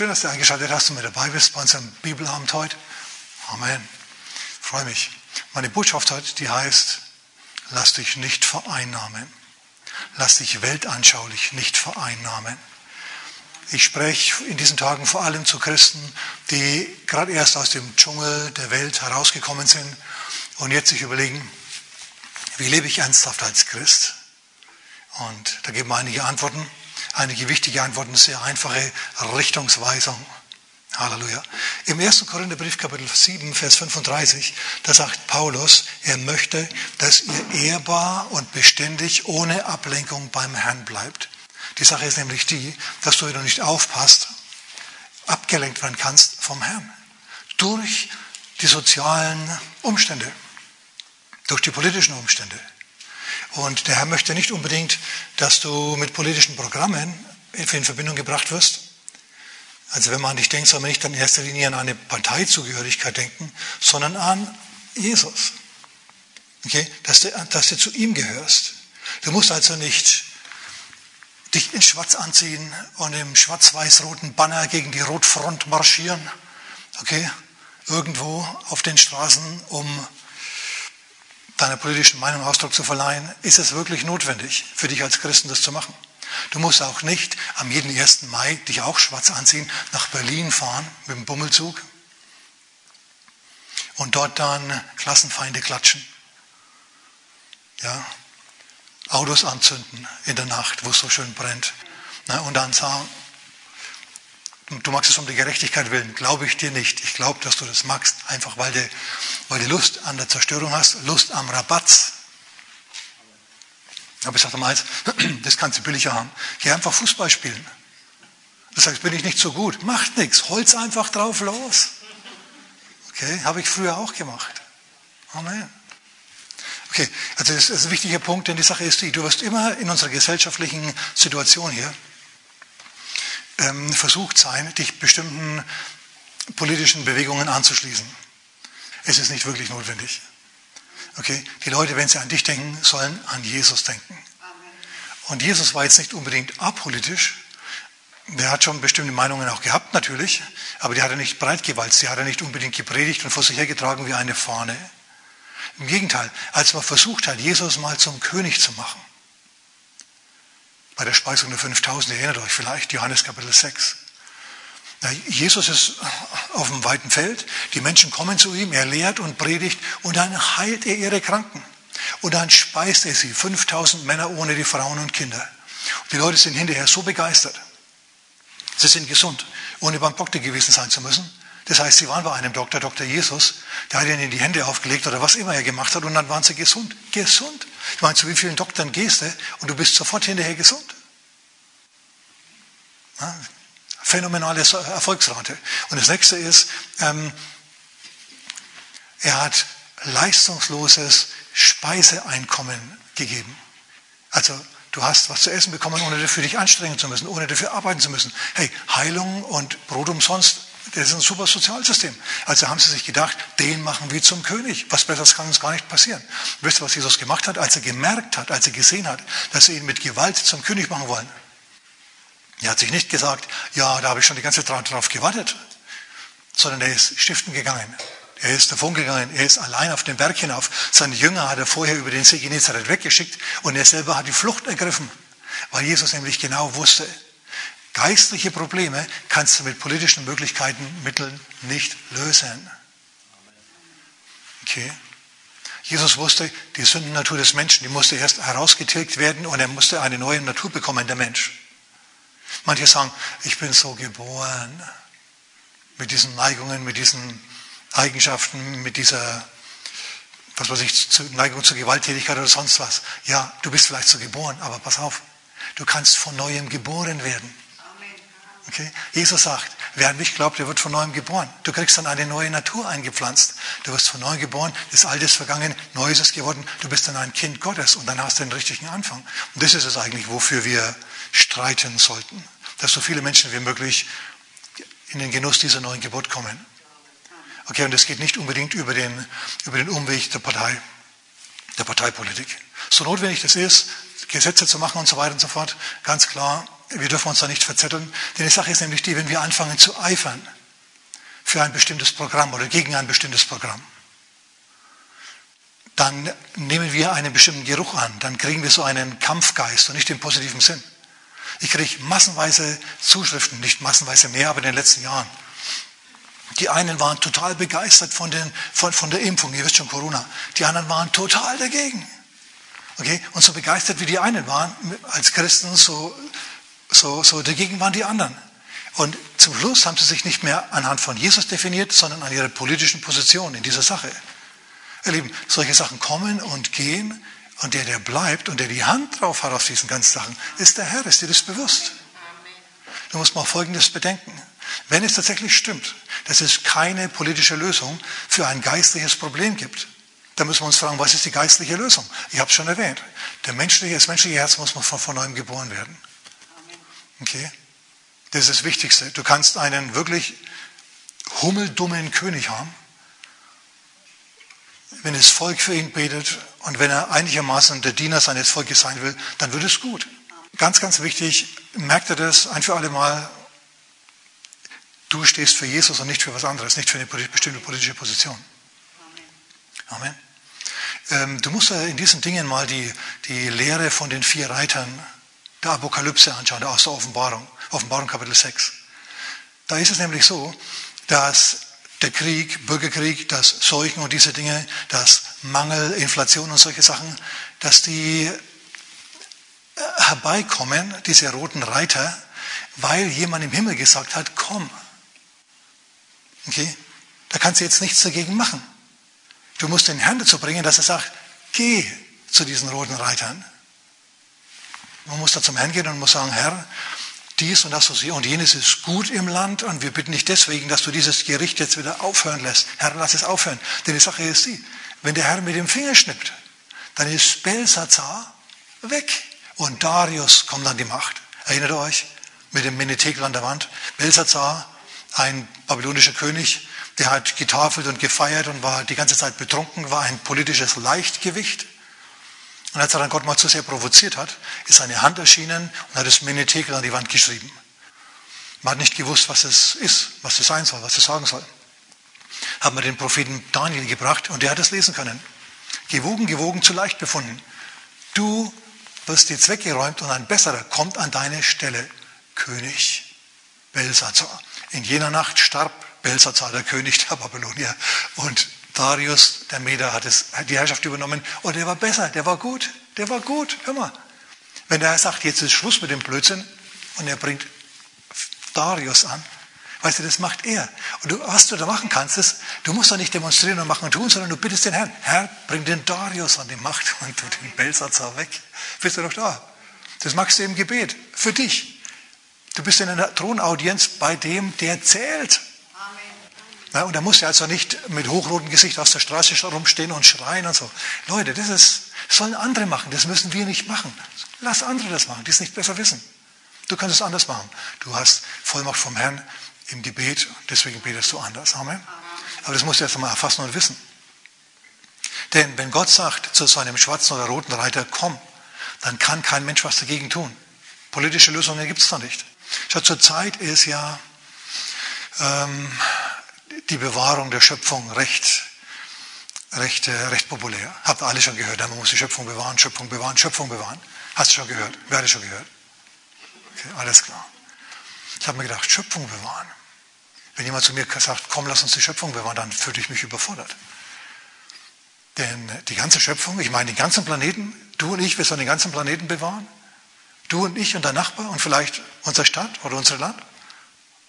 Schön, dass du eingeschaltet hast und mit dabei bist bei unserem Bibelabend heute. Amen. Freue mich. Meine Botschaft heute, die heißt, lass dich nicht vereinnahmen. Lass dich weltanschaulich nicht vereinnahmen. Ich spreche in diesen Tagen vor allem zu Christen, die gerade erst aus dem Dschungel der Welt herausgekommen sind und jetzt sich überlegen, wie lebe ich ernsthaft als Christ? Und da geben einige Antworten, einige wichtige Antworten, sehr einfache Richtungsweisung. Halleluja. Im 1. Korintherbrief Kapitel 7, Vers 35, da sagt Paulus, er möchte, dass ihr ehrbar und beständig ohne Ablenkung beim Herrn bleibt. Die Sache ist nämlich die, dass du, wenn du nicht aufpasst, abgelenkt werden kannst vom Herrn. Durch die sozialen Umstände, durch die politischen Umstände. Und der Herr möchte nicht unbedingt, dass du mit politischen Programmen in Verbindung gebracht wirst. Also wenn man an dich denkt, soll man nicht in erster Linie an eine Parteizugehörigkeit denken, sondern an Jesus. Okay? Dass, du, dass du zu ihm gehörst. Du musst also nicht dich in Schwarz anziehen und im schwarz-weiß-roten Banner gegen die Rotfront marschieren, okay, irgendwo auf den Straßen, um deiner politischen Meinung Ausdruck zu verleihen, ist es wirklich notwendig für dich als Christen das zu machen. Du musst auch nicht am jeden 1. Mai dich auch schwarz anziehen, nach Berlin fahren mit dem Bummelzug und dort dann Klassenfeinde klatschen. Ja, Autos anzünden in der Nacht, wo es so schön brennt. Und dann sagen, du magst es um die Gerechtigkeit willen, glaube ich dir nicht. Ich glaube, dass du das magst, einfach weil du, weil du Lust an der Zerstörung hast, Lust am Rabatz. Aber ich sage mal eins, das kannst du billiger haben. Geh einfach Fußball spielen. Du sagst, bin ich nicht so gut. Macht nichts, holz einfach drauf los. Okay, habe ich früher auch gemacht. Amen. Okay, also das ist ein wichtiger Punkt, denn die Sache ist die, du wirst immer in unserer gesellschaftlichen Situation hier ähm, versucht sein, dich bestimmten politischen Bewegungen anzuschließen. Es ist nicht wirklich notwendig. Okay, die Leute, wenn sie an dich denken, sollen an Jesus denken. Und Jesus war jetzt nicht unbedingt apolitisch. Der hat schon bestimmte Meinungen auch gehabt, natürlich, aber die hat er nicht breitgewalzt, die hat er nicht unbedingt gepredigt und vor sich hergetragen wie eine Fahne. Im Gegenteil, als man versucht hat, Jesus mal zum König zu machen, bei der Speisung der 5000, erinnert euch vielleicht, Johannes Kapitel 6. Jesus ist auf dem weiten Feld, die Menschen kommen zu ihm, er lehrt und predigt und dann heilt er ihre Kranken. Und dann speist er sie, 5000 Männer ohne die Frauen und Kinder. Und die Leute sind hinterher so begeistert. Sie sind gesund, ohne beim Doktor gewesen sein zu müssen. Das heißt, sie waren bei einem Doktor, Dr. Jesus, der hat ihnen die Hände aufgelegt oder was immer er gemacht hat und dann waren sie gesund. Gesund. Ich meine, zu wie vielen Doktoren gehst du und du bist sofort hinterher gesund? Ja, phänomenale Erfolgsrate. Und das nächste ist, ähm, er hat leistungsloses Speiseeinkommen gegeben. Also du hast was zu essen bekommen, ohne dafür dich anstrengen zu müssen, ohne dafür arbeiten zu müssen. Hey, Heilung und Brot umsonst das ist ein super Sozialsystem. Also haben sie sich gedacht, den machen wir zum König. Was Besseres kann uns gar nicht passieren. Wisst ihr, was Jesus gemacht hat, als er gemerkt hat, als er gesehen hat, dass sie ihn mit Gewalt zum König machen wollen? Er hat sich nicht gesagt, ja, da habe ich schon die ganze Zeit drauf gewartet, sondern er ist stiften gegangen. Er ist davon gegangen, er ist allein auf den Berg hinauf. Seine Jünger hat er vorher über den See Genezareth weggeschickt und er selber hat die Flucht ergriffen, weil Jesus nämlich genau wusste, Geistliche Probleme kannst du mit politischen Möglichkeiten, Mitteln nicht lösen. Okay? Jesus wusste, die Sündennatur des Menschen, die musste erst herausgetilgt werden und er musste eine neue Natur bekommen, der Mensch. Manche sagen, ich bin so geboren mit diesen Neigungen, mit diesen Eigenschaften, mit dieser, was weiß ich, Neigung zur Gewalttätigkeit oder sonst was. Ja, du bist vielleicht so geboren, aber pass auf, du kannst von neuem geboren werden. Okay? Jesus sagt, wer an mich glaubt, der wird von neuem geboren. Du kriegst dann eine neue Natur eingepflanzt. Du wirst von neuem geboren, das Alte ist vergangen, Neues ist geworden. Du bist dann ein Kind Gottes und dann hast du den richtigen Anfang. Und das ist es eigentlich, wofür wir streiten sollten. Dass so viele Menschen wie möglich in den Genuss dieser neuen Geburt kommen. Okay, und das geht nicht unbedingt über den, über den Umweg der Partei, der Parteipolitik. So notwendig das ist, Gesetze zu machen und so weiter und so fort, ganz klar, wir dürfen uns da nicht verzetteln, denn die Sache ist nämlich die, wenn wir anfangen zu eifern für ein bestimmtes Programm oder gegen ein bestimmtes Programm, dann nehmen wir einen bestimmten Geruch an, dann kriegen wir so einen Kampfgeist und nicht im positiven Sinn. Ich kriege massenweise Zuschriften, nicht massenweise mehr, aber in den letzten Jahren. Die einen waren total begeistert von, den, von, von der Impfung, ihr wisst schon Corona. Die anderen waren total dagegen. Okay? Und so begeistert wie die einen waren als Christen, so, so, so dagegen waren die anderen. Und zum Schluss haben sie sich nicht mehr anhand von Jesus definiert, sondern an ihrer politischen Position in dieser Sache. Ihr Lieben, solche Sachen kommen und gehen und der, der bleibt und der die Hand drauf hat auf diesen ganzen Sachen, ist der Herr. Ist dir das bewusst? Du musst mal Folgendes bedenken. Wenn es tatsächlich stimmt, dass es keine politische Lösung für ein geistliches Problem gibt, dann müssen wir uns fragen, was ist die geistliche Lösung? Ich habe es schon erwähnt. Der menschliche, das menschliche Herz muss von, von neuem geboren werden. Okay? Das ist das Wichtigste. Du kannst einen wirklich hummeldummen König haben, wenn das Volk für ihn betet und wenn er einigermaßen der Diener seines Volkes sein will, dann wird es gut. Ganz, ganz wichtig, merkt er das ein für alle Mal, du stehst für Jesus und nicht für was anderes, nicht für eine bestimmte politische Position. Amen. Ähm, du musst in diesen Dingen mal die, die Lehre von den vier Reitern der Apokalypse anschauen, aus der Offenbarung, Offenbarung Kapitel 6. Da ist es nämlich so, dass der Krieg, Bürgerkrieg, das Seuchen und diese Dinge, das Mangel, Inflation und solche Sachen, dass die äh, herbeikommen, diese roten Reiter, weil jemand im Himmel gesagt hat, komm. Okay? Da kannst du jetzt nichts dagegen machen. Du musst den Herrn dazu bringen, dass er sagt, geh zu diesen roten Reitern. Man muss da zum Herrn gehen und muss sagen, Herr, dies und das und jenes ist gut im Land und wir bitten dich deswegen, dass du dieses Gericht jetzt wieder aufhören lässt. Herr, lass es aufhören. Denn die Sache ist die, wenn der Herr mit dem Finger schnippt, dann ist Belsazar weg und Darius kommt an die Macht. Erinnert ihr euch? Mit dem Menetekel an der Wand. Belsazar, ein babylonischer König, der hat getafelt und gefeiert und war die ganze Zeit betrunken, war ein politisches Leichtgewicht. Und als er dann Gott mal zu sehr provoziert hat, ist seine Hand erschienen und hat das Menetekel an die Wand geschrieben. Man hat nicht gewusst, was es ist, was es sein soll, was es sagen soll. Haben wir den Propheten Daniel gebracht und der hat es lesen können. Gewogen, gewogen, zu leicht befunden. Du wirst jetzt weggeräumt und ein besserer kommt an deine Stelle, König Belsazar. In jener Nacht starb Belsazar, der König der Babylonier, und Darius, der Meder, hat, es, die Herrschaft übernommen und der war besser, der war gut, der war gut. Hör mal, wenn der sagt, jetzt ist Schluss mit dem Blödsinn und er bringt Darius an, weißt du, das macht er. Und du, was du da machen kannst, ist, du musst doch nicht demonstrieren und machen und tun, sondern du bittest den Herrn, Herr, bring den Darius an die Macht und tu den Belsazar weg. Bist du doch da? Das machst du im Gebet, für dich. Du bist in einer Thronaudienz bei dem, der zählt. Ja, und da muss er also nicht mit hochrotem Gesicht auf der Straße rumstehen und schreien und so. Leute, das ist, sollen andere machen, das müssen wir nicht machen. Lass andere das machen, die es nicht besser wissen. Du kannst es anders machen. Du hast Vollmacht vom Herrn im Gebet, deswegen betest du anders. Amen. Aber das musst du erst einmal erfassen und wissen. Denn wenn Gott sagt zu so einem schwarzen oder roten Reiter, komm, dann kann kein Mensch was dagegen tun. Politische Lösungen gibt es da nicht. Schau, zur Zeit ist ja ähm, die Bewahrung der Schöpfung recht, recht, äh, recht populär. Habt alle schon gehört, man muss die Schöpfung bewahren, Schöpfung bewahren, Schöpfung bewahren. Hast du schon gehört? Wer hat schon gehört? Okay, alles klar. Ich habe mir gedacht, Schöpfung bewahren. Wenn jemand zu mir sagt, komm, lass uns die Schöpfung bewahren, dann fühle ich mich überfordert. Denn die ganze Schöpfung, ich meine den ganzen Planeten, du und ich, wir sollen den ganzen Planeten bewahren. Du und ich und dein Nachbar und vielleicht unsere Stadt oder unser Land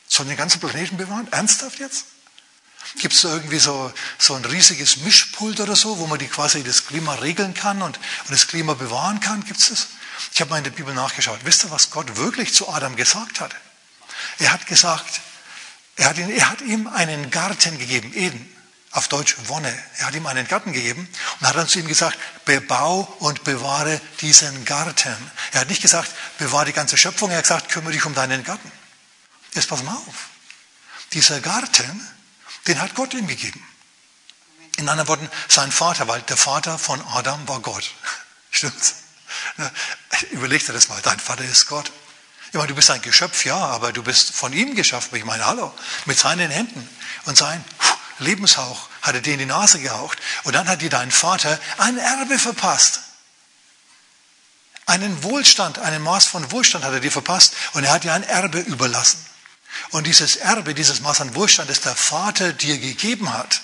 sollen den ganzen Planeten bewahren. Ernsthaft jetzt? Gibt es irgendwie so, so ein riesiges Mischpult oder so, wo man die quasi das Klima regeln kann und, und das Klima bewahren kann? Gibt es das? Ich habe mal in der Bibel nachgeschaut. Wisst ihr, was Gott wirklich zu Adam gesagt hat? Er hat gesagt, er hat, ihn, er hat ihm einen Garten gegeben, Eden, auf Deutsch Wonne. Er hat ihm einen Garten gegeben und hat dann zu ihm gesagt, bebau und bewahre diesen Garten. Er hat nicht gesagt, bewahre die ganze Schöpfung, er hat gesagt, kümmere dich um deinen Garten. Jetzt pass mal auf. Dieser Garten den hat Gott ihm gegeben. In anderen Worten, sein Vater, weil der Vater von Adam war Gott. Stimmt's? Überleg dir das mal, dein Vater ist Gott. Ich meine, du bist ein Geschöpf, ja, aber du bist von ihm geschaffen. Ich meine, hallo, mit seinen Händen und sein Lebenshauch hat er dir in die Nase gehaucht. Und dann hat dir dein Vater ein Erbe verpasst. Einen Wohlstand, einen Maß von Wohlstand hat er dir verpasst und er hat dir ein Erbe überlassen. Und dieses Erbe, dieses Maß an Wohlstand, das der Vater dir gegeben hat,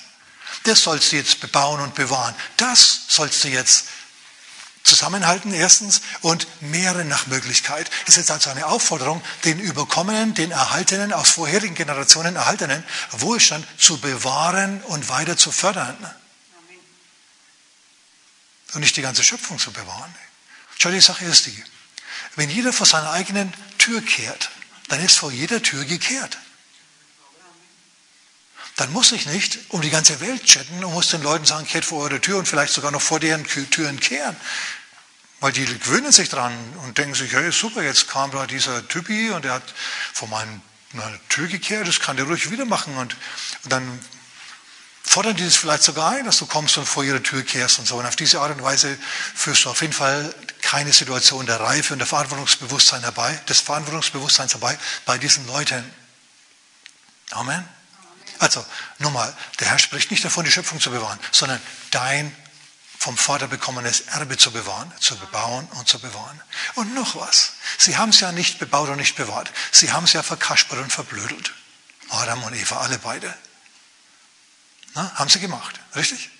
das sollst du jetzt bebauen und bewahren. Das sollst du jetzt zusammenhalten, erstens, und mehren nach Möglichkeit. Es ist also eine Aufforderung, den überkommenen, den erhaltenen, aus vorherigen Generationen erhaltenen Wohlstand zu bewahren und weiter zu fördern. Und nicht die ganze Schöpfung zu bewahren. Schau, die Sache ist die, wenn jeder vor seiner eigenen Tür kehrt, dann ist vor jeder Tür gekehrt. Dann muss ich nicht um die ganze Welt chatten und muss den Leuten sagen, kehrt vor eure Tür und vielleicht sogar noch vor deren Türen kehren. Weil die gewöhnen sich dran und denken sich, hey, super, jetzt kam da dieser Typi und der hat vor meiner Tür gekehrt, das kann der ruhig wieder machen. Und, und dann fordern die das vielleicht sogar ein, dass du kommst und vor ihre Tür kehrst und so. Und auf diese Art und Weise führst du auf jeden Fall keine Situation der Reife und der Verantwortungsbewusstsein herbei, des Verantwortungsbewusstseins herbei bei diesen Leuten. Amen. Also, nochmal, der Herr spricht nicht davon, die Schöpfung zu bewahren, sondern dein vom Vater bekommenes Erbe zu bewahren, zu bebauen und zu bewahren. Und noch was. Sie haben es ja nicht bebaut und nicht bewahrt. Sie haben es ja verkaspert und verblödelt. Adam und Eva, alle beide. Na, haben sie gemacht, richtig?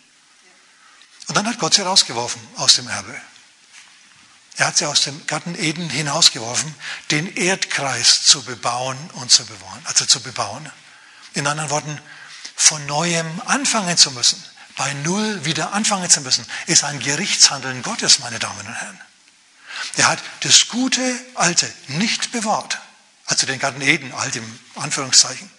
Und dann hat Gott sie rausgeworfen aus dem Erbe. Er hat sie aus dem Garten Eden hinausgeworfen, den Erdkreis zu bebauen und zu bewahren, also zu bebauen. In anderen Worten, von neuem anfangen zu müssen bei Null wieder anfangen zu müssen, ist ein Gerichtshandeln Gottes, meine Damen und Herren. Er hat das gute Alte nicht bewahrt, also den Garten Eden, alt im Anführungszeichen.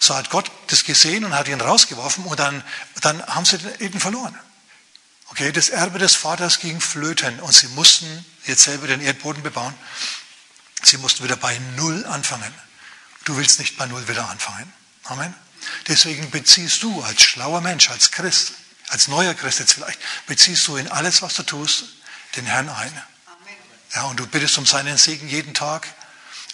So hat Gott das gesehen und hat ihn rausgeworfen und dann, dann haben sie den Eden verloren. Okay, das Erbe des Vaters ging flöten und sie mussten jetzt selber den Erdboden bebauen. Sie mussten wieder bei Null anfangen. Du willst nicht bei Null wieder anfangen. Amen. Deswegen beziehst du als schlauer Mensch, als Christ, als neuer Christ jetzt vielleicht, beziehst du in alles, was du tust, den Herrn ein. Ja, und du bittest um seinen Segen jeden Tag.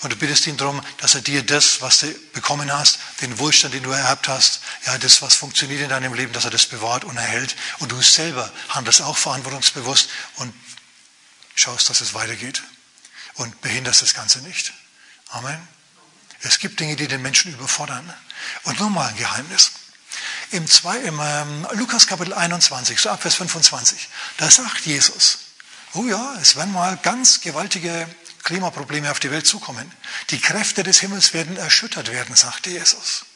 Und du bittest ihn darum, dass er dir das, was du bekommen hast, den Wohlstand, den du ererbt hast, ja, das, was funktioniert in deinem Leben, dass er das bewahrt und erhält. Und du selber handelst auch verantwortungsbewusst und schaust, dass es weitergeht. Und behinderst das Ganze nicht. Amen. Es gibt Dinge, die den Menschen überfordern. Und nochmal ein Geheimnis. Im, zwei, im ähm, Lukas Kapitel 21, so ab Vers 25, da sagt Jesus, oh ja, es werden mal ganz gewaltige Klimaprobleme auf die Welt zukommen. Die Kräfte des Himmels werden erschüttert werden, sagte Jesus.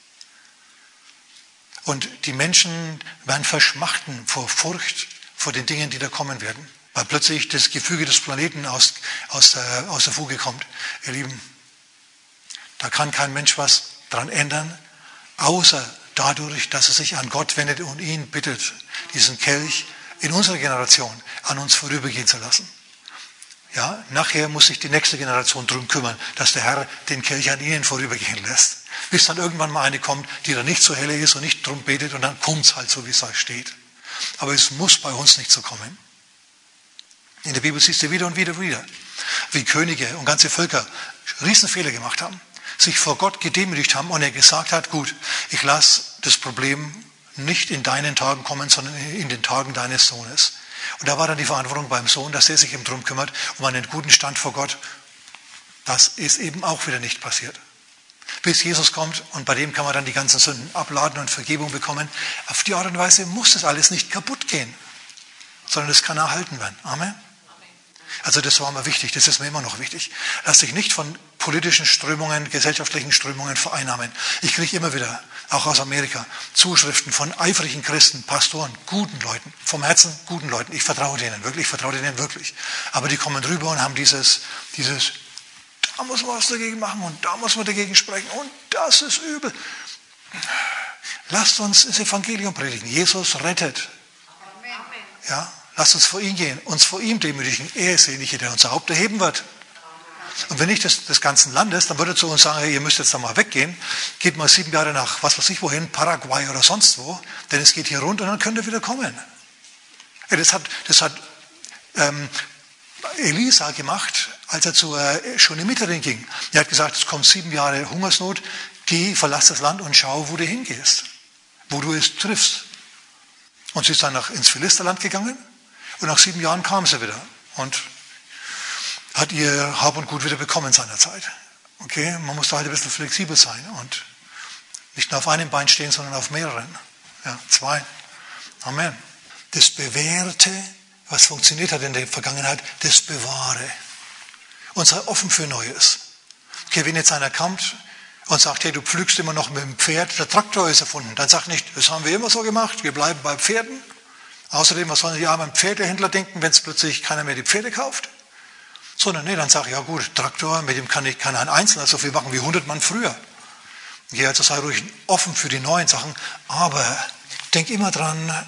Und die Menschen werden verschmachten vor Furcht, vor den Dingen, die da kommen werden, weil plötzlich das Gefüge des Planeten aus, aus, der, aus der Fuge kommt. Ihr Lieben, da kann kein Mensch was dran ändern, außer dadurch, dass er sich an Gott wendet und ihn bittet, diesen Kelch in unserer Generation an uns vorübergehen zu lassen. Ja, nachher muss sich die nächste Generation darum kümmern, dass der Herr den Kelch an ihnen vorübergehen lässt. Bis dann irgendwann mal eine kommt, die dann nicht so helle ist und nicht drum betet und dann kommt es halt so, wie es da steht. Aber es muss bei uns nicht so kommen. In der Bibel siehst du wieder und wieder und wieder, wie Könige und ganze Völker Riesenfehler gemacht haben sich vor Gott gedemütigt haben und er gesagt hat, gut, ich lasse das Problem nicht in deinen Tagen kommen, sondern in den Tagen deines Sohnes. Und da war dann die Verantwortung beim Sohn, dass er sich eben darum kümmert, um einen guten Stand vor Gott. Das ist eben auch wieder nicht passiert. Bis Jesus kommt und bei dem kann man dann die ganzen Sünden abladen und Vergebung bekommen. Auf die Art und Weise muss das alles nicht kaputt gehen, sondern es kann erhalten werden. Amen. Also das war mir wichtig, das ist mir immer noch wichtig. Lass dich nicht von politischen Strömungen, gesellschaftlichen Strömungen vereinnahmen. Ich kriege immer wieder, auch aus Amerika, Zuschriften von eifrigen Christen, Pastoren, guten Leuten, vom Herzen guten Leuten. Ich vertraue denen wirklich, ich vertraue denen wirklich. Aber die kommen rüber und haben dieses, dieses, da muss man was dagegen machen und da muss man dagegen sprechen und das ist übel. Lasst uns das Evangelium predigen. Jesus rettet. Ja, Lasst uns vor ihn gehen, uns vor ihm demütigen. Er ist derjenige, der unser Haupt erheben wird. Und wenn nicht des, des ganzen Landes, dann würde zu uns sagen, hey, ihr müsst jetzt da mal weggehen. Geht mal sieben Jahre nach, was weiß ich wohin, Paraguay oder sonst wo, denn es geht hier runter und dann könnt ihr wieder kommen. Ja, das hat, das hat ähm, Elisa gemacht, als er zur äh, Schonemitherin ging. Er hat gesagt, es kommt sieben Jahre Hungersnot, geh, verlass das Land und schau, wo du hingehst, wo du es triffst. Und sie ist dann nach, ins Philisterland gegangen und nach sieben Jahren kam sie wieder und hat ihr Hab und Gut wieder bekommen seinerzeit. Okay, man muss da halt ein bisschen flexibel sein und nicht nur auf einem Bein stehen, sondern auf mehreren. Ja, zwei. Amen. Das Bewährte, was funktioniert hat in der Vergangenheit, das bewahre. Und sei offen für Neues. Okay, wenn jetzt einer kommt und sagt, hey, du pflügst immer noch mit dem Pferd, der Traktor ist erfunden, dann sag nicht, das haben wir immer so gemacht, wir bleiben bei Pferden. Außerdem, was sollen die armen Pferdehändler denken, wenn es plötzlich keiner mehr die Pferde kauft? Sondern nee, dann sage ich, ja gut, Traktor, mit dem kann, ich, kann ein Einzelner so viel machen wie 100 Mann früher. Ja, also sei ruhig offen für die neuen Sachen, aber denk immer dran,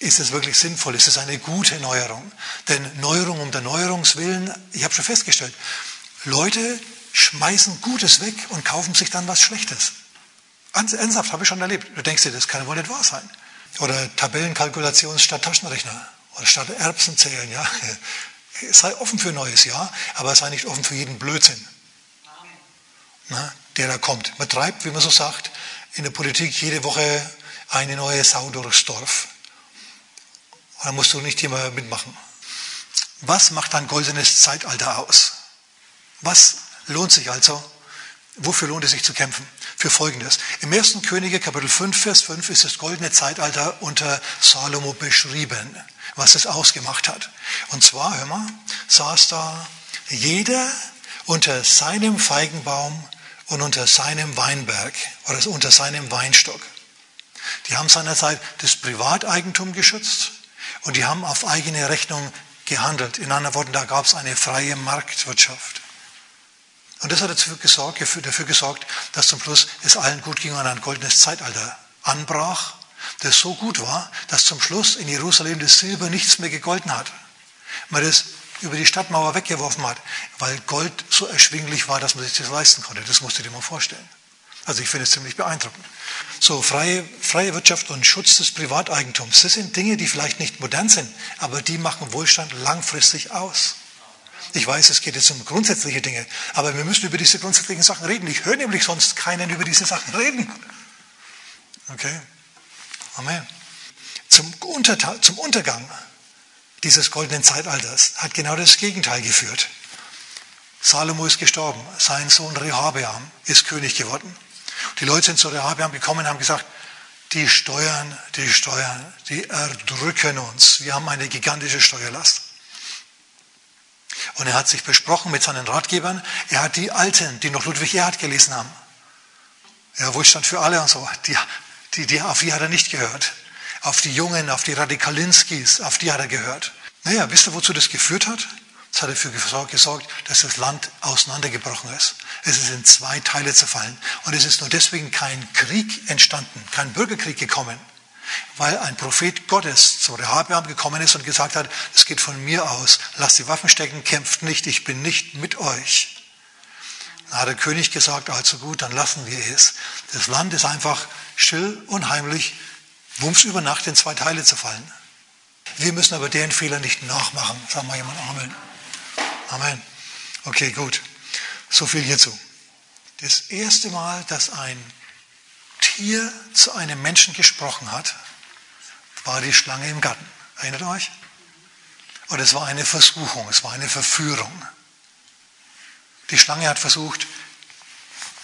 ist es wirklich sinnvoll? Ist es eine gute Neuerung? Denn Neuerung um der Neuerungswillen, ich habe schon festgestellt, Leute schmeißen Gutes weg und kaufen sich dann was Schlechtes. Ernsthaft, habe ich schon erlebt. Du denkst dir, das kann wohl nicht wahr sein. Oder Tabellenkalkulation statt Taschenrechner. Oder statt Erbsen zählen, ja. Sei offen für Neues, ja, aber sei nicht offen für jeden Blödsinn, na, der da kommt. Man treibt, wie man so sagt, in der Politik jede Woche eine neue Sau durchs Dorf. Dann musst du nicht immer mitmachen. Was macht ein goldenes Zeitalter aus? Was lohnt sich also? Wofür lohnt es sich zu kämpfen? Für Folgendes. Im 1. Könige Kapitel 5, Vers 5 ist das goldene Zeitalter unter Salomo beschrieben, was es ausgemacht hat. Und zwar, hör mal, saß da jeder unter seinem Feigenbaum und unter seinem Weinberg oder unter seinem Weinstock. Die haben seinerzeit das Privateigentum geschützt und die haben auf eigene Rechnung gehandelt. In anderen Worten, da gab es eine freie Marktwirtschaft. Und das hat dafür gesorgt, dass zum Schluss es allen gut ging und ein goldenes Zeitalter anbrach, das so gut war, dass zum Schluss in Jerusalem das Silber nichts mehr gegolten hat. Man das über die Stadtmauer weggeworfen hat, weil Gold so erschwinglich war, dass man sich das leisten konnte. Das musst du dir mal vorstellen. Also ich finde es ziemlich beeindruckend. So, freie, freie Wirtschaft und Schutz des Privateigentums, das sind Dinge, die vielleicht nicht modern sind, aber die machen Wohlstand langfristig aus. Ich weiß, es geht jetzt um grundsätzliche Dinge, aber wir müssen über diese grundsätzlichen Sachen reden. Ich höre nämlich sonst keinen über diese Sachen reden. Okay? Amen. Zum, Unterta zum Untergang dieses goldenen Zeitalters hat genau das Gegenteil geführt. Salomo ist gestorben, sein Sohn Rehabeam ist König geworden. Die Leute sind zu Rehabeam gekommen und haben gesagt, die Steuern, die Steuern, die erdrücken uns. Wir haben eine gigantische Steuerlast. Und er hat sich besprochen mit seinen Ratgebern. Er hat die Alten, die noch Ludwig Erhard gelesen haben. Ja, Wohlstand für alle und so. Die, die, die, auf die hat er nicht gehört. Auf die Jungen, auf die Radikalinskis, auf die hat er gehört. Naja, wisst ihr, wozu das geführt hat? Das hat dafür gesorgt, dass das Land auseinandergebrochen ist. Es ist in zwei Teile zerfallen. Und es ist nur deswegen kein Krieg entstanden, kein Bürgerkrieg gekommen, weil ein Prophet Gottes zu Rehabeam gekommen ist und gesagt hat, es geht von mir aus, lasst die Waffen stecken, kämpft nicht, ich bin nicht mit euch. Dann hat der König gesagt, also gut, dann lassen wir es. Das Land ist einfach still und heimlich, wumms über Nacht in zwei Teile zerfallen. Wir müssen aber deren Fehler nicht nachmachen. Sagen wir jemand Amen. Amen. Okay, gut. So viel hierzu. Das erste Mal, dass ein Tier zu einem Menschen gesprochen hat, war die Schlange im Garten. Erinnert euch? Und es war eine Versuchung, es war eine Verführung. Die Schlange hat versucht,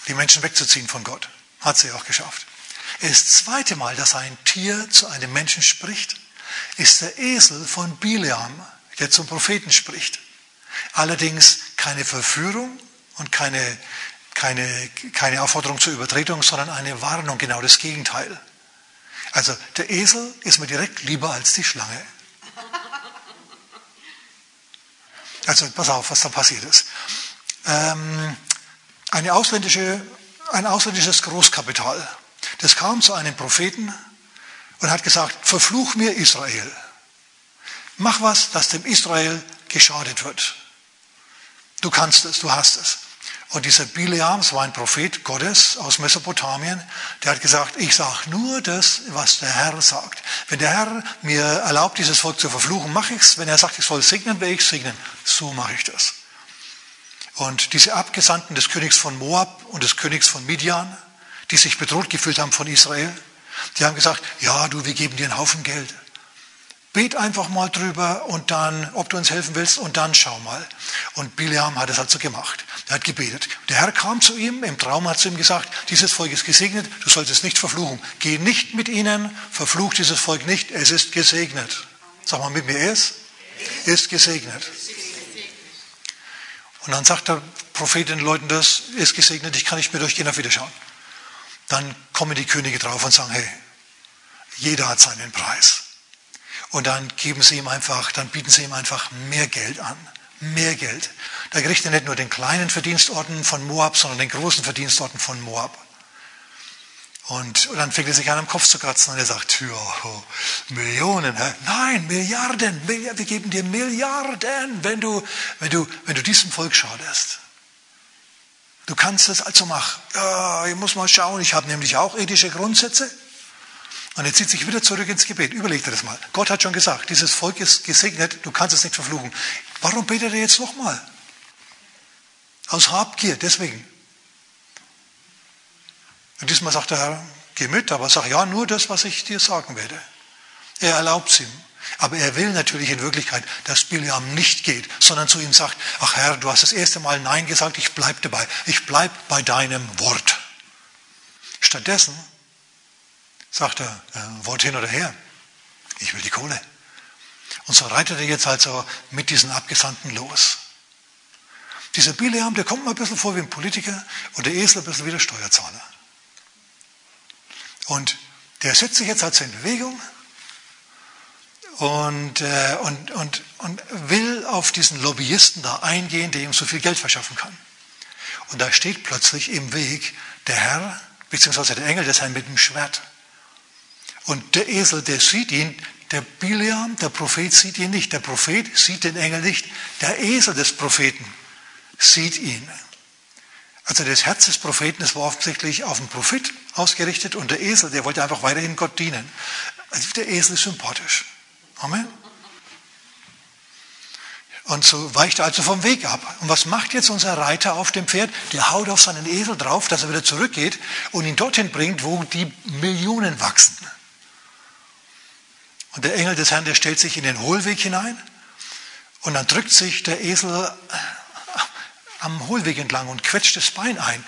die Menschen wegzuziehen von Gott. Hat sie auch geschafft. Das zweite Mal, dass ein Tier zu einem Menschen spricht, ist der Esel von Bileam, der zum Propheten spricht. Allerdings keine Verführung und keine, keine, keine Aufforderung zur Übertretung, sondern eine Warnung, genau das Gegenteil. Also der Esel ist mir direkt lieber als die Schlange. Also pass auf, was da passiert ist. Ähm, eine ausländische, ein ausländisches Großkapital, das kam zu einem Propheten und hat gesagt, verfluch mir Israel. Mach was, dass dem Israel geschadet wird. Du kannst es, du hast es. Und dieser Bileam, das war ein Prophet Gottes aus Mesopotamien, der hat gesagt, ich sage nur das, was der Herr sagt. Wenn der Herr mir erlaubt, dieses Volk zu verfluchen, mache ich es. Wenn er sagt, ich soll segnen, werde ich segnen. So mache ich das. Und diese Abgesandten des Königs von Moab und des Königs von Midian, die sich bedroht gefühlt haben von Israel, die haben gesagt, ja, du, wir geben dir einen Haufen Geld. Bet einfach mal drüber und dann, ob du uns helfen willst, und dann schau mal. Und Bileam hat es also gemacht. Er hat gebetet. Der Herr kam zu ihm, im Traum hat zu ihm gesagt, dieses Volk ist gesegnet, du sollst es nicht verfluchen. Geh nicht mit ihnen, verfluch dieses Volk nicht, es ist gesegnet. Sag mal mit mir, es ist gesegnet. Und dann sagt der Prophet den Leuten, das ist gesegnet, ich kann nicht mehr durchgehen, auf Wiederschauen. Dann kommen die Könige drauf und sagen, hey, jeder hat seinen Preis. Und dann geben sie ihm einfach, dann bieten sie ihm einfach mehr Geld an. Mehr Geld. Da kriegt er nicht nur den kleinen Verdienstorten von Moab, sondern den großen Verdienstorten von Moab. Und, und, dann fängt er sich an, am Kopf zu kratzen und er sagt, ja, Millionen, hä? nein, Milliarden, Milliarden, wir geben dir Milliarden, wenn du, wenn du, wenn du diesem Volk schadest. Du kannst es also machen. Ja, ich muss mal schauen, ich habe nämlich auch ethische Grundsätze. Und er zieht sich wieder zurück ins Gebet. Überleg dir das mal. Gott hat schon gesagt, dieses Volk ist gesegnet, du kannst es nicht verfluchen. Warum betet er jetzt nochmal? Aus Habgier, deswegen. Und diesmal sagt der Herr, geh mit, aber sag ja nur das, was ich dir sagen werde. Er erlaubt es ihm. Aber er will natürlich in Wirklichkeit, dass Biliam nicht geht, sondern zu ihm sagt, ach Herr, du hast das erste Mal Nein gesagt, ich bleibe dabei. Ich bleibe bei deinem Wort. Stattdessen sagt er, äh, Wort hin oder her, ich will die Kohle. Und so reitet er jetzt also mit diesen Abgesandten los. Dieser Biliam, der kommt mir ein bisschen vor wie ein Politiker und der Esel ein bisschen wie der Steuerzahler. Und der setzt sich jetzt also in Bewegung und, äh, und, und, und will auf diesen Lobbyisten da eingehen, der ihm so viel Geld verschaffen kann. Und da steht plötzlich im Weg der Herr, beziehungsweise der Engel des Herrn mit dem Schwert. Und der Esel, der sieht ihn, der Biliam, der Prophet sieht ihn nicht. Der Prophet sieht den Engel nicht. Der Esel des Propheten sieht ihn. Also das Herz des Propheten, das war offensichtlich auf den Prophet ausgerichtet und der Esel, der wollte einfach weiterhin Gott dienen. Also der Esel ist sympathisch. Amen. Und so weicht er also vom Weg ab. Und was macht jetzt unser Reiter auf dem Pferd? Der haut auf seinen Esel drauf, dass er wieder zurückgeht und ihn dorthin bringt, wo die Millionen wachsen. Und der Engel des Herrn, der stellt sich in den Hohlweg hinein und dann drückt sich der Esel am Hohlweg entlang und quetscht das Bein ein,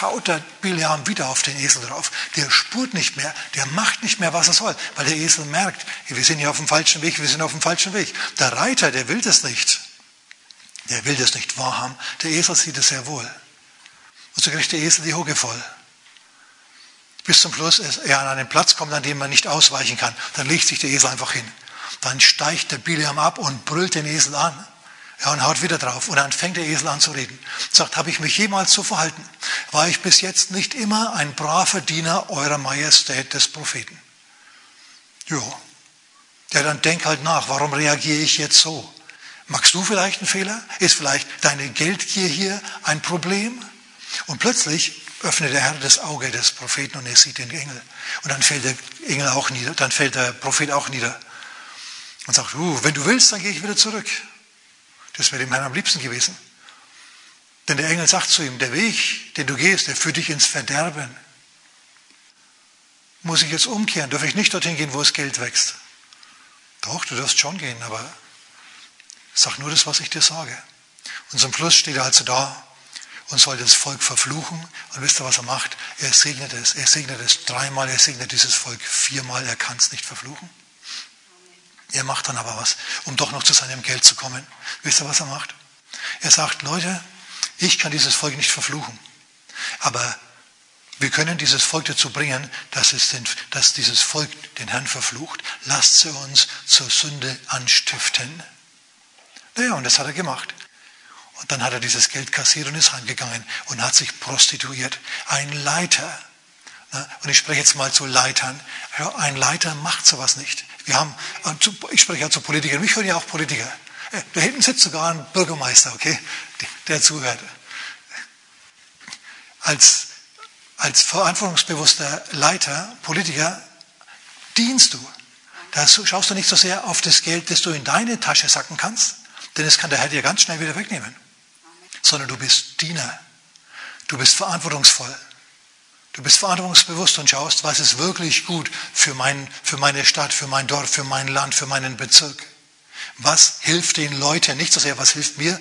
haut der Biliam wieder auf den Esel drauf. Der spurt nicht mehr, der macht nicht mehr, was er soll, weil der Esel merkt, wir sind hier auf dem falschen Weg, wir sind auf dem falschen Weg. Der Reiter, der will das nicht. Der will das nicht wahrhaben. Der Esel sieht es sehr wohl. Und so kriegt der Esel die Hucke voll. Bis zum Schluss er an einen Platz kommt, an dem man nicht ausweichen kann. Dann legt sich der Esel einfach hin. Dann steigt der Biliam ab und brüllt den Esel an. Ja, und haut wieder drauf. Und dann fängt der Esel an zu reden. Sagt, habe ich mich jemals so verhalten? War ich bis jetzt nicht immer ein braver Diener eurer Majestät des Propheten? Ja. Ja, dann denk halt nach, warum reagiere ich jetzt so? Magst du vielleicht einen Fehler? Ist vielleicht deine Geldgier hier ein Problem? Und plötzlich öffnet der Herr das Auge des Propheten und er sieht den Engel. Und dann fällt der Engel auch nieder, dann fällt der Prophet auch nieder. Und sagt, uh, wenn du willst, dann gehe ich wieder zurück. Das wäre dem Herrn am liebsten gewesen. Denn der Engel sagt zu ihm, der Weg, den du gehst, der führt dich ins Verderben. Muss ich jetzt umkehren? Darf ich nicht dorthin gehen, wo das Geld wächst? Doch, du darfst schon gehen, aber sag nur das, was ich dir sage. Und zum Schluss steht er also da und soll das Volk verfluchen. Und wisst ihr, was er macht? Er segnet es. Er segnet es dreimal, er segnet dieses Volk viermal, er kann es nicht verfluchen. Er macht dann aber was, um doch noch zu seinem Geld zu kommen. Wisst ihr, was er macht? Er sagt, Leute, ich kann dieses Volk nicht verfluchen. Aber wir können dieses Volk dazu bringen, dass, es den, dass dieses Volk den Herrn verflucht. Lasst sie uns zur Sünde anstiften. Naja, und das hat er gemacht. Und dann hat er dieses Geld kassiert und ist heimgegangen und hat sich prostituiert. Ein Leiter, und ich spreche jetzt mal zu Leitern, ein Leiter macht sowas nicht. Wir haben, äh, ich spreche ja zu Politikern, mich hören ja auch Politiker. Äh, da hinten sitzt sogar ein Bürgermeister, okay, der zuhört. Als, als verantwortungsbewusster Leiter, Politiker, dienst du. Da schaust du nicht so sehr auf das Geld, das du in deine Tasche sacken kannst, denn es kann der Herr dir ganz schnell wieder wegnehmen. Sondern du bist Diener. Du bist verantwortungsvoll. Du bist verantwortungsbewusst und schaust, was ist wirklich gut für, mein, für meine Stadt, für mein Dorf, für mein Land, für meinen Bezirk. Was hilft den Leuten? Nicht so sehr, was hilft mir,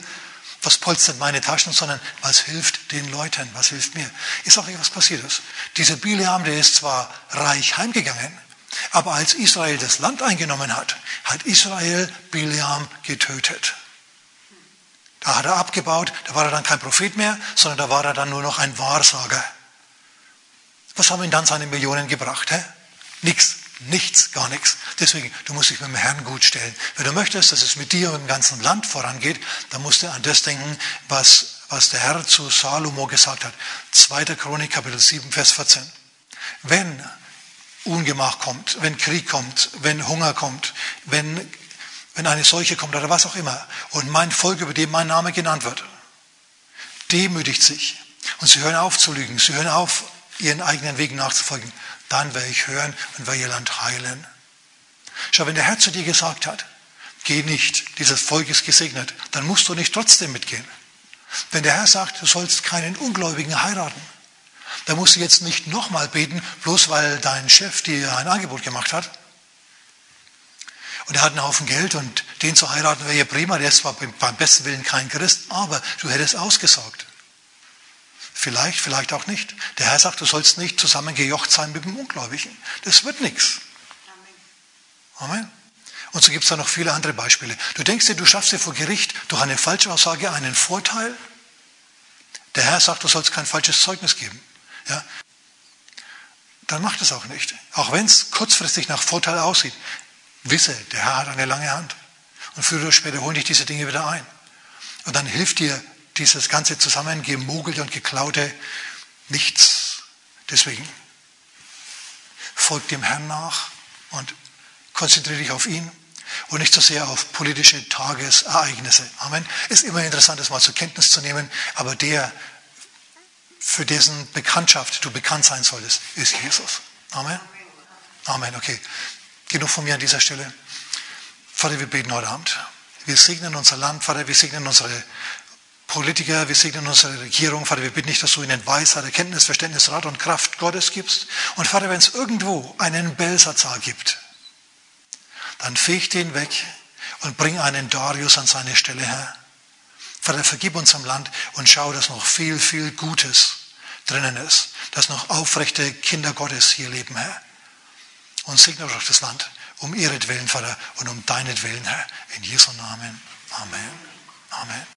was polstert meine Taschen, sondern was hilft den Leuten, was hilft mir. Ist auch etwas passiert. Dieser Bileam, der ist zwar reich heimgegangen, aber als Israel das Land eingenommen hat, hat Israel Bileam getötet. Da hat er abgebaut, da war er dann kein Prophet mehr, sondern da war er dann nur noch ein Wahrsager. Was haben ihn dann seine Millionen gebracht? Nix, nichts, gar nichts. Deswegen, du musst dich mit dem Herrn gut stellen. Wenn du möchtest, dass es mit dir und im ganzen Land vorangeht, dann musst du an das denken, was, was der Herr zu Salomo gesagt hat. 2. Chronik, Kapitel 7, Vers 14. Wenn Ungemach kommt, wenn Krieg kommt, wenn Hunger kommt, wenn, wenn eine Seuche kommt oder was auch immer und mein Volk, über dem mein Name genannt wird, demütigt sich und sie hören auf zu lügen, sie hören auf, ihren eigenen Wegen nachzufolgen, dann werde ich hören und werde ihr Land heilen. Schau, wenn der Herr zu dir gesagt hat, geh nicht, dieses Volk ist gesegnet, dann musst du nicht trotzdem mitgehen. Wenn der Herr sagt, du sollst keinen Ungläubigen heiraten, da musst du jetzt nicht nochmal beten, bloß weil dein Chef dir ein Angebot gemacht hat. Und er hat einen Haufen Geld und den zu heiraten wäre ja prima, der ist zwar beim besten Willen kein Christ, aber du hättest ausgesorgt. Vielleicht, vielleicht auch nicht. Der Herr sagt, du sollst nicht zusammengejocht sein mit dem Ungläubigen. Das wird nichts. Amen. Und so gibt es da noch viele andere Beispiele. Du denkst dir, du schaffst dir vor Gericht durch eine Falschaussage einen Vorteil. Der Herr sagt, du sollst kein falsches Zeugnis geben ja, dann macht es auch nicht. Auch wenn es kurzfristig nach Vorteil aussieht. Wisse, der Herr hat eine lange Hand. Und früher oder später holen dich diese Dinge wieder ein. Und dann hilft dir dieses ganze zusammengemogelte und geklaute nichts. Deswegen folg dem Herrn nach und konzentriere dich auf ihn und nicht so sehr auf politische Tagesereignisse. Amen. Ist immer interessant, das mal zur Kenntnis zu nehmen, aber der, für dessen Bekanntschaft du bekannt sein solltest, ist Jesus. Amen. Amen. Okay. Genug von mir an dieser Stelle. Vater, wir beten heute Abend. Wir segnen unser Land, Vater, wir segnen unsere Politiker, wir segnen unsere Regierung. Vater, wir bitten nicht, dass du ihnen Weisheit, Erkenntnis, Verständnis, Rat und Kraft Gottes gibst. Und Vater, wenn es irgendwo einen Belsazar gibt, dann feg den weg und bring einen Darius an seine Stelle her. Vater, vergib uns am Land und schau, dass noch viel, viel Gutes drinnen ist, dass noch aufrechte Kinder Gottes hier leben, Herr. Und segne doch das Land um ihretwillen, Vater, und um deinetwillen, Herr. In Jesu Namen. Amen. Amen.